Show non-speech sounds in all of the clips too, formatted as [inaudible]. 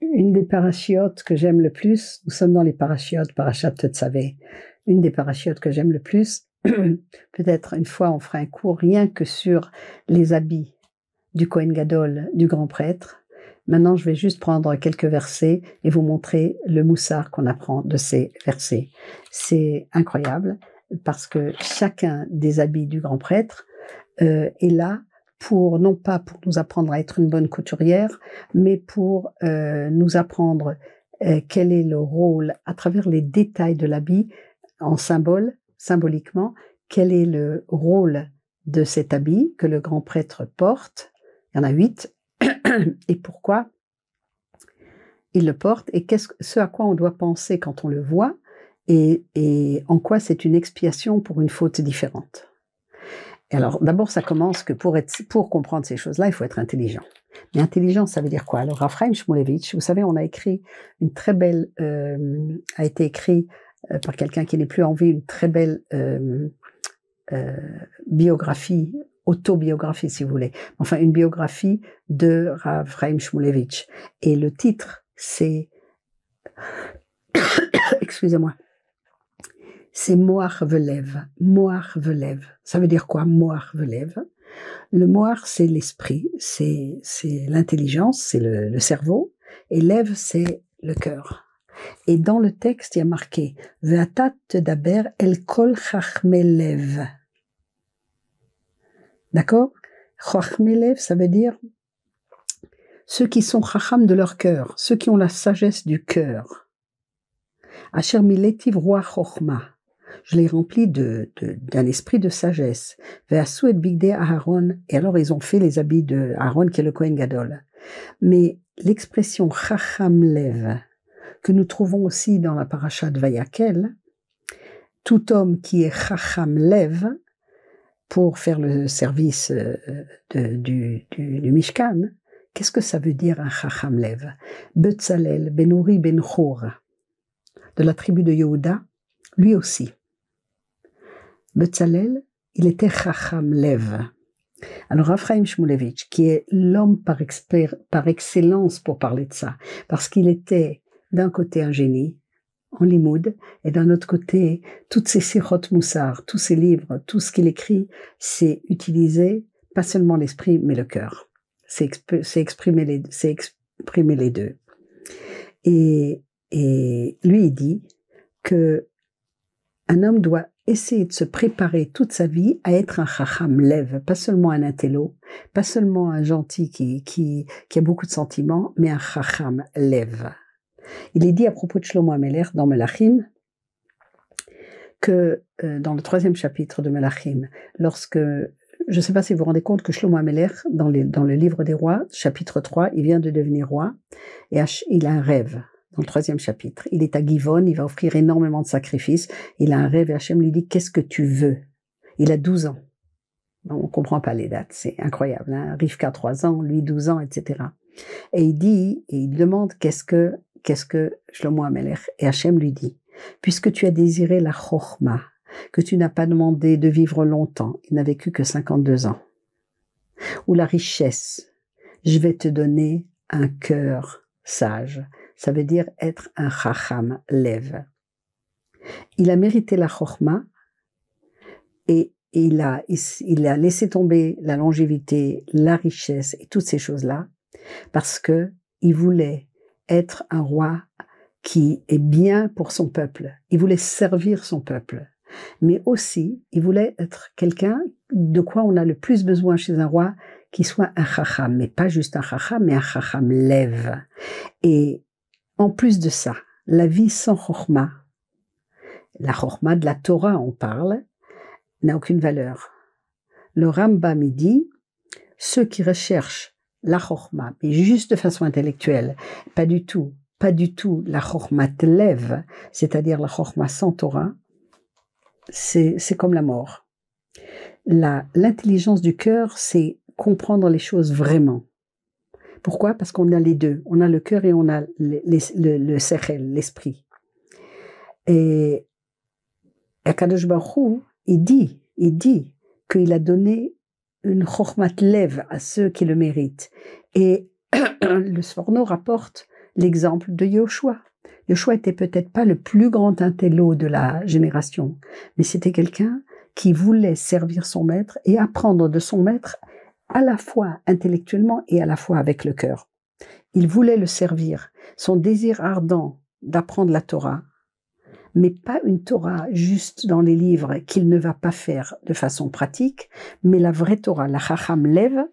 Une des parachiotes que j'aime le plus, nous sommes dans les parachiotes, parachat Tetzavé, une des parachiotes que j'aime le plus, [clears throat] peut-être une fois on fera un cours rien que sur les habits du Kohen Gadol, du grand prêtre. Maintenant, je vais juste prendre quelques versets et vous montrer le moussard qu'on apprend de ces versets. C'est incroyable parce que chacun des habits du grand prêtre euh, est là pour non pas pour nous apprendre à être une bonne couturière, mais pour euh, nous apprendre euh, quel est le rôle à travers les détails de l'habit en symbole, symboliquement, quel est le rôle de cet habit que le grand prêtre porte. Il y en a huit. [coughs] Et pourquoi il le porte et qu'est-ce ce à quoi on doit penser quand on le voit et en quoi c'est une expiation pour une faute différente. Alors, d'abord, ça commence que pour, comprendre ces choses-là, il faut être intelligent. Mais intelligent, ça veut dire quoi? Alors, Raphaël Shmulevich, vous savez, on a écrit une très belle, euh, a été écrit euh, par quelqu'un qui n'est plus en vie, une très belle euh, biographie, autobiographie si vous voulez, enfin une biographie de Rav Chaim Shmulevich. Et le titre, c'est, [coughs] excusez-moi, c'est Moar Velev. Moar Velev. Ça veut dire quoi, Moar Velev? Le Moar, c'est l'esprit, c'est, c'est l'intelligence, c'est le, le cerveau, et Lev, c'est le cœur. Et dans le texte, il y a marqué Ve'atat daber el kol chachmelev. D'accord? Chachmelev, ça veut dire ceux qui sont chacham de leur cœur, ceux qui ont la sagesse du cœur. Asher miletiv roi chochma. Je l'ai rempli d'un esprit de sagesse. Et bigde Aaron. Et alors ils ont fait les habits de Aaron qui est le Kohen Gadol. Mais l'expression chacham lev, que nous trouvons aussi dans la paracha de Vayakel, tout homme qui est chacham lev, pour faire le service euh, du, Mishkan, qu'est-ce que ça veut dire un chacham lev? Betzalel, Benouri Ben de la tribu de Yehuda, lui aussi. Betzalel, il était chacham lev. Alors Ephraim Shmulevich, qui est l'homme par, excellence pour parler de ça, parce qu'il était d'un côté un génie en limoud, et d'un autre côté, toutes ces sirot moussard, tous ces livres, tout ce qu'il écrit, c'est utiliser pas seulement l'esprit, mais le cœur. C'est exprimer, les, deux. Et, et lui, il dit que un homme doit essayer de se préparer toute sa vie à être un chacham lève, pas seulement un intello, pas seulement un gentil qui, qui, qui a beaucoup de sentiments, mais un chacham lève. Il est dit à propos de Shlomo Ameler dans Melachim que euh, dans le troisième chapitre de Melachim, lorsque je ne sais pas si vous vous rendez compte que Shlomo Ameler, dans, dans le livre des rois, chapitre 3, il vient de devenir roi et il a un rêve dans le troisième chapitre. Il est à Givon, il va offrir énormément de sacrifices. Il a un rêve et Hachem lui dit Qu'est-ce que tu veux? Il a 12 ans. On ne comprend pas les dates, c'est incroyable. Hein Rivka 3 ans, lui 12 ans, etc. Et il dit, et il demande Qu'est-ce que qu'est-ce que Shlomo Et Hachem lui dit, puisque tu as désiré la chorma, que tu n'as pas demandé de vivre longtemps, il n'a vécu que 52 ans, ou la richesse, je vais te donner un cœur sage. Ça veut dire être un chacham lève. Il a mérité la chorma et il a, il a laissé tomber la longévité, la richesse et toutes ces choses-là parce que il voulait être un roi qui est bien pour son peuple. Il voulait servir son peuple. Mais aussi, il voulait être quelqu'un de quoi on a le plus besoin chez un roi, qui soit un chacham, mais pas juste un chacham, mais un chacham lève. Et en plus de ça, la vie sans chorma, la chorma de la Torah, on parle, n'a aucune valeur. Le Rambam dit, ceux qui recherchent la chorma, mais juste de façon intellectuelle, pas du tout, pas du tout la chorma lève, c'est-à-dire la chorma sans Torah, c'est, comme la mort. L'intelligence du cœur, c'est comprendre les choses vraiment. Pourquoi? Parce qu'on a les deux. On a le cœur et on a le, le, le l'esprit. Et Akadosh Baruch il dit, il dit qu'il a donné une chormat lève à ceux qui le méritent. Et [clears throat] le Sforno rapporte l'exemple de Yoshua. Yoshua était peut-être pas le plus grand intello de la génération, mais c'était quelqu'un qui voulait servir son maître et apprendre de son maître à la fois intellectuellement et à la fois avec le cœur. Il voulait le servir. Son désir ardent d'apprendre la Torah, mais pas une Torah juste dans les livres qu'il ne va pas faire de façon pratique, mais la vraie Torah, la Chacham lève,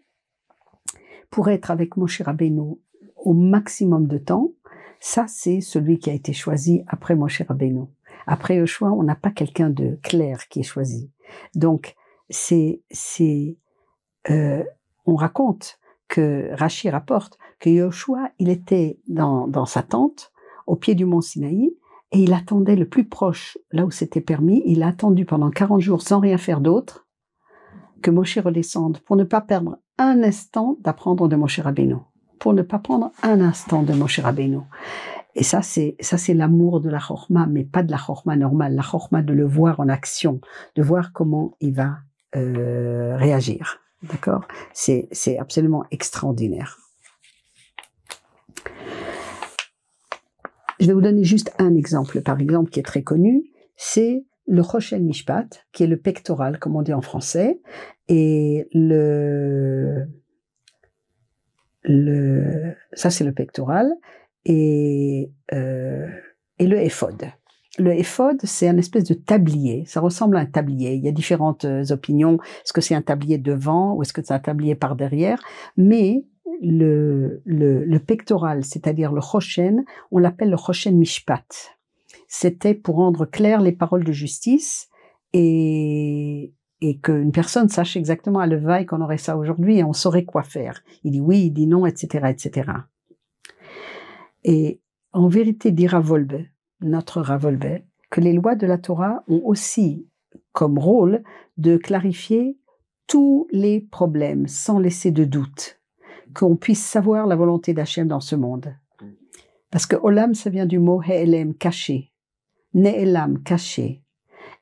pour être avec Moshe Rabbeinu au maximum de temps, ça c'est celui qui a été choisi après Moshe Rabbeinu. Après choix, on n'a pas quelqu'un de clair qui est choisi. Donc c'est c'est euh, on raconte que Rashi rapporte que Yoshua, il était dans, dans sa tente au pied du mont Sinaï et il attendait le plus proche, là où c'était permis, il a attendu pendant 40 jours sans rien faire d'autre que Moshe redescende pour ne pas perdre un instant d'apprendre de Moshe Rabbeinu, pour ne pas prendre un instant de Moshe Rabbeinu. Et ça, c'est ça, c'est l'amour de la chorma, mais pas de la chorma normale, la chorma de le voir en action, de voir comment il va euh, réagir. D'accord? C'est absolument extraordinaire. Je vais vous donner juste un exemple, par exemple, qui est très connu, c'est le Rochel Mishpat, qui est le pectoral, comme on dit en français, et le, le ça c'est le pectoral, et, euh, et le. Le éphod, c'est un espèce de tablier. Ça ressemble à un tablier. Il y a différentes euh, opinions. Est-ce que c'est un tablier devant ou est-ce que c'est un tablier par derrière? Mais le, le, pectoral, c'est-à-dire le choshen, on l'appelle le choshen mishpat. C'était pour rendre claires les paroles de justice et, et qu'une personne sache exactement à levaille qu'on aurait ça aujourd'hui et on saurait quoi faire. Il dit oui, il dit non, etc., etc. Et en vérité, dit Ravolbe, notre Ravolbe, que les lois de la Torah ont aussi comme rôle de clarifier tous les problèmes sans laisser de doute qu'on puisse savoir la volonté d'Hachem dans ce monde. Parce que Olam, ça vient du mot He'elem, caché. Ne'elam, caché.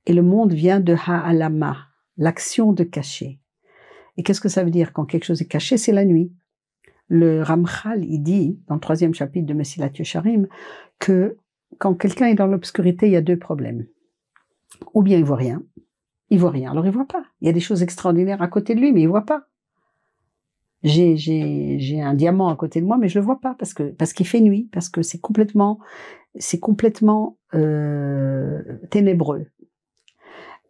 Et le monde vient de Ha'alama, l'action de cacher. Et qu'est-ce que ça veut dire quand quelque chose est caché? C'est la nuit. Le Ramchal, il dit, dans le troisième chapitre de Messilat Yesharim, que quand quelqu'un est dans l'obscurité, il y a deux problèmes. Ou bien il voit rien. Il voit rien. Alors il voit pas. Il y a des choses extraordinaires à côté de lui, mais il voit pas j'ai un diamant à côté de moi mais je le vois pas parce qu'il fait nuit parce que c'est complètement euh, ténébreux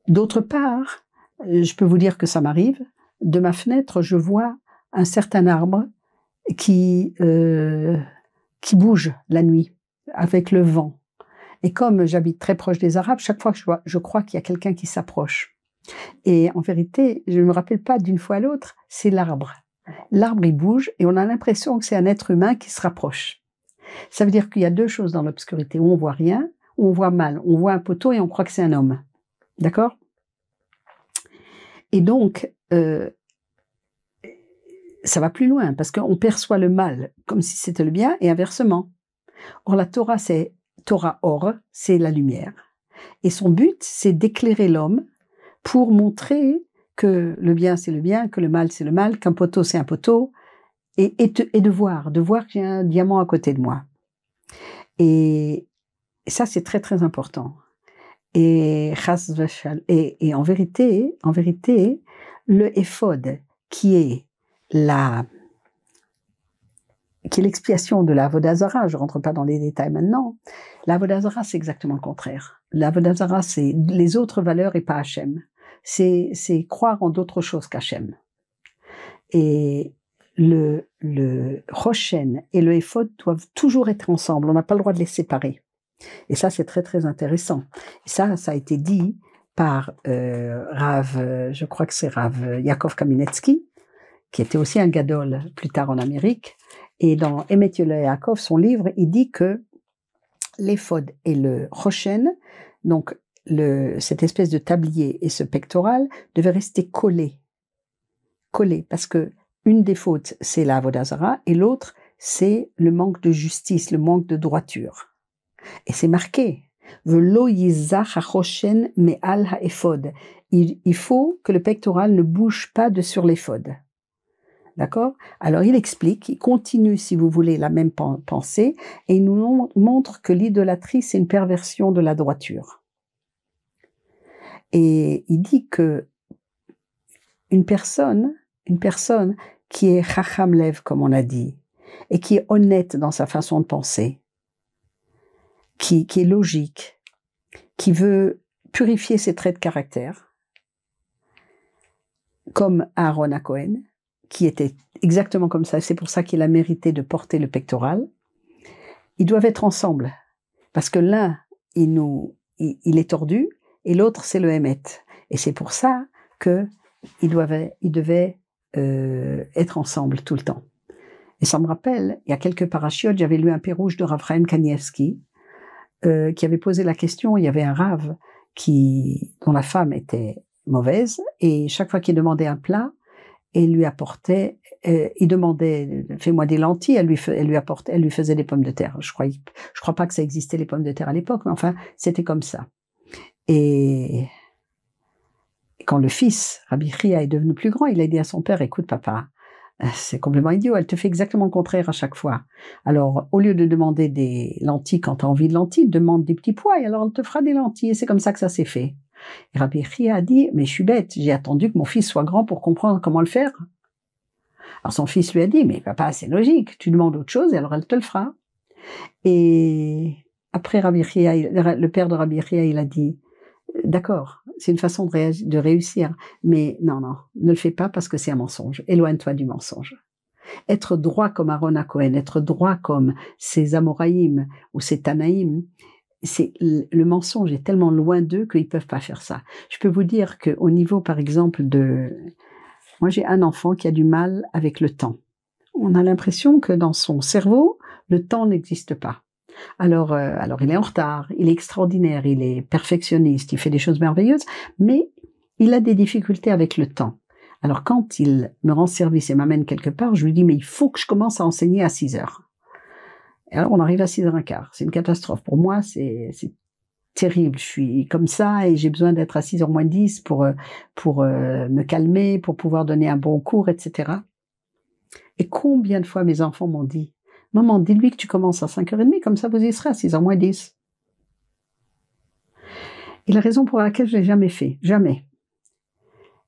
d'autre part je peux vous dire que ça m'arrive de ma fenêtre je vois un certain arbre qui euh, qui bouge la nuit avec le vent et comme j'habite très proche des arabes chaque fois que je vois je crois qu'il y a quelqu'un qui s'approche et en vérité je ne me rappelle pas d'une fois à l'autre c'est l'arbre l'arbre il bouge et on a l'impression que c'est un être humain qui se rapproche. Ça veut dire qu'il y a deux choses dans l'obscurité, où on voit rien, où on voit mal. On voit un poteau et on croit que c'est un homme. D'accord? Et donc, euh, ça va plus loin, parce qu'on perçoit le mal comme si c'était le bien, et inversement. Or, la Torah, c'est Torah or, c'est la lumière. Et son but, c'est d'éclairer l'homme pour montrer que le bien c'est le bien, que le mal c'est le mal, qu'un poteau c'est un poteau, et, et, de voir, de voir y a un diamant à côté de moi. Et, ça c'est très très important. Et, et, et en vérité, en vérité, le éphod qui est la qui est l'expiation de la Vodazara, je rentre pas dans les détails maintenant. La Vodazara, c'est exactement le contraire. La Vodazara, c'est les autres valeurs et pas Hachem c'est, c'est croire en d'autres choses qu'Hachem. Et le, le Roshen et le Ephod doivent toujours être ensemble. On n'a pas le droit de les séparer. Et ça, c'est très, très intéressant. Et ça, ça a été dit par euh, Rav, je crois que c'est Rav Yakov Kaminetsky, qui était aussi un gadol plus tard en Amérique. Et dans Emet Yaakov, son livre, il dit que l'éphod et le Roshen, donc cette espèce de tablier et ce pectoral devaient rester collés. Collés, parce que une des fautes, c'est la Vodazara, et l'autre, c'est le manque de justice, le manque de droiture. Et c'est marqué. Il, il faut que le pectoral ne bouge pas de sur l'éphod. D'accord? Alors il explique, il continue, si vous voulez, la même pensée, et il nous montre que l'idolâtrie, c'est une perversion de la droiture. Et il dit que une personne, une personne qui est chacham lev, comme on a dit, et qui est honnête dans sa façon de penser, qui, qui est logique, qui veut purifier ses traits de caractère, comme Aaron à Cohen, qui était exactement comme ça, c'est pour ça qu'il a mérité de porter le pectoral, ils doivent être ensemble. Parce que l'un, il, nous, il, est tordu, et l'autre, c'est le Hémet. Et c'est pour ça que ils, doivent, ils devaient euh, être ensemble tout le temps. Et ça me rappelle, il y a quelques parachutes, j'avais lu un pérouge de Raphaël Kanievski, euh, qui avait posé la question, il y avait un rave dont la femme était mauvaise, et chaque fois qu'il demandait un plat, et lui apportait, euh, il demandait, fais-moi des lentilles, elle lui, elle lui apportait, elle lui faisait des pommes de terre. Je crois, je crois pas que ça existait les pommes de terre à l'époque, mais enfin, c'était comme ça. Et quand le fils, Rabbi Ria, est devenu plus grand, il a dit à son père, écoute papa, c'est complètement idiot, elle te fait exactement le contraire à chaque fois. Alors, au lieu de demander des lentilles quand tu as envie de lentilles, demande des petits pois et alors elle te fera des lentilles. Et c'est comme ça que ça s'est fait. Et Rabbi Chia a dit, mais je suis bête, j'ai attendu que mon fils soit grand pour comprendre comment le faire. Alors son fils lui a dit, mais papa, c'est logique, tu demandes autre chose et alors elle te le fera. Et après Rabbi Chia, le père de Rabbi Chia, il a dit, d'accord, c'est une façon de, réussir, mais non, non, ne le fais pas parce que c'est un mensonge. Éloigne-toi du mensonge. Être droit comme Aaron à Cohen, être droit comme ces Amoraïm ou ces Tanaïm, c'est le mensonge est tellement loin d'eux qu'ils peuvent pas faire ça. Je peux vous dire que au niveau, par exemple, de, moi j'ai un enfant qui a du mal avec le temps. On a l'impression que dans son cerveau, le temps n'existe pas. Alors, euh, alors il est en retard, il est extraordinaire, il est perfectionniste, il fait des choses merveilleuses, mais il a des difficultés avec le temps. Alors quand il me rend service et m'amène quelque part, je lui dis mais il faut que je commence à enseigner à 6 heures. Et alors on arrive à 6h15. C'est une catastrophe. Pour moi, c'est terrible. Je suis comme ça et j'ai besoin d'être à 6h moins 10 pour, euh, pour euh, me calmer, pour pouvoir donner un bon cours, etc. Et combien de fois mes enfants m'ont dit, maman, dis-lui que tu commences à 5h30, comme ça vous y serez à 6h moins 10. Et la raison pour laquelle je l'ai jamais fait, jamais,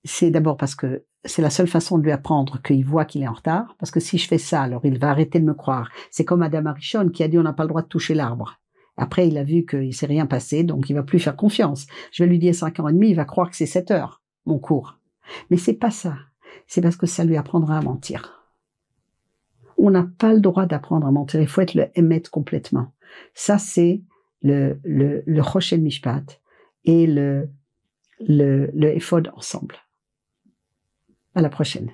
c'est d'abord parce que c'est la seule façon de lui apprendre qu'il voit qu'il est en retard, parce que si je fais ça, alors il va arrêter de me croire. C'est comme Madame Arichon qui a dit on n'a pas le droit de toucher l'arbre. Après, il a vu qu'il s'est rien passé, donc il va plus faire confiance. Je vais lui dire cinq ans et demi, il va croire que c'est sept heures, mon cours. Mais c'est pas ça. C'est parce que ça lui apprendra à mentir. On n'a pas le droit d'apprendre à mentir. Il faut être le émettre complètement. Ça, c'est le, le, le Mishpat et le, le, le Ephod ensemble. À la prochaine.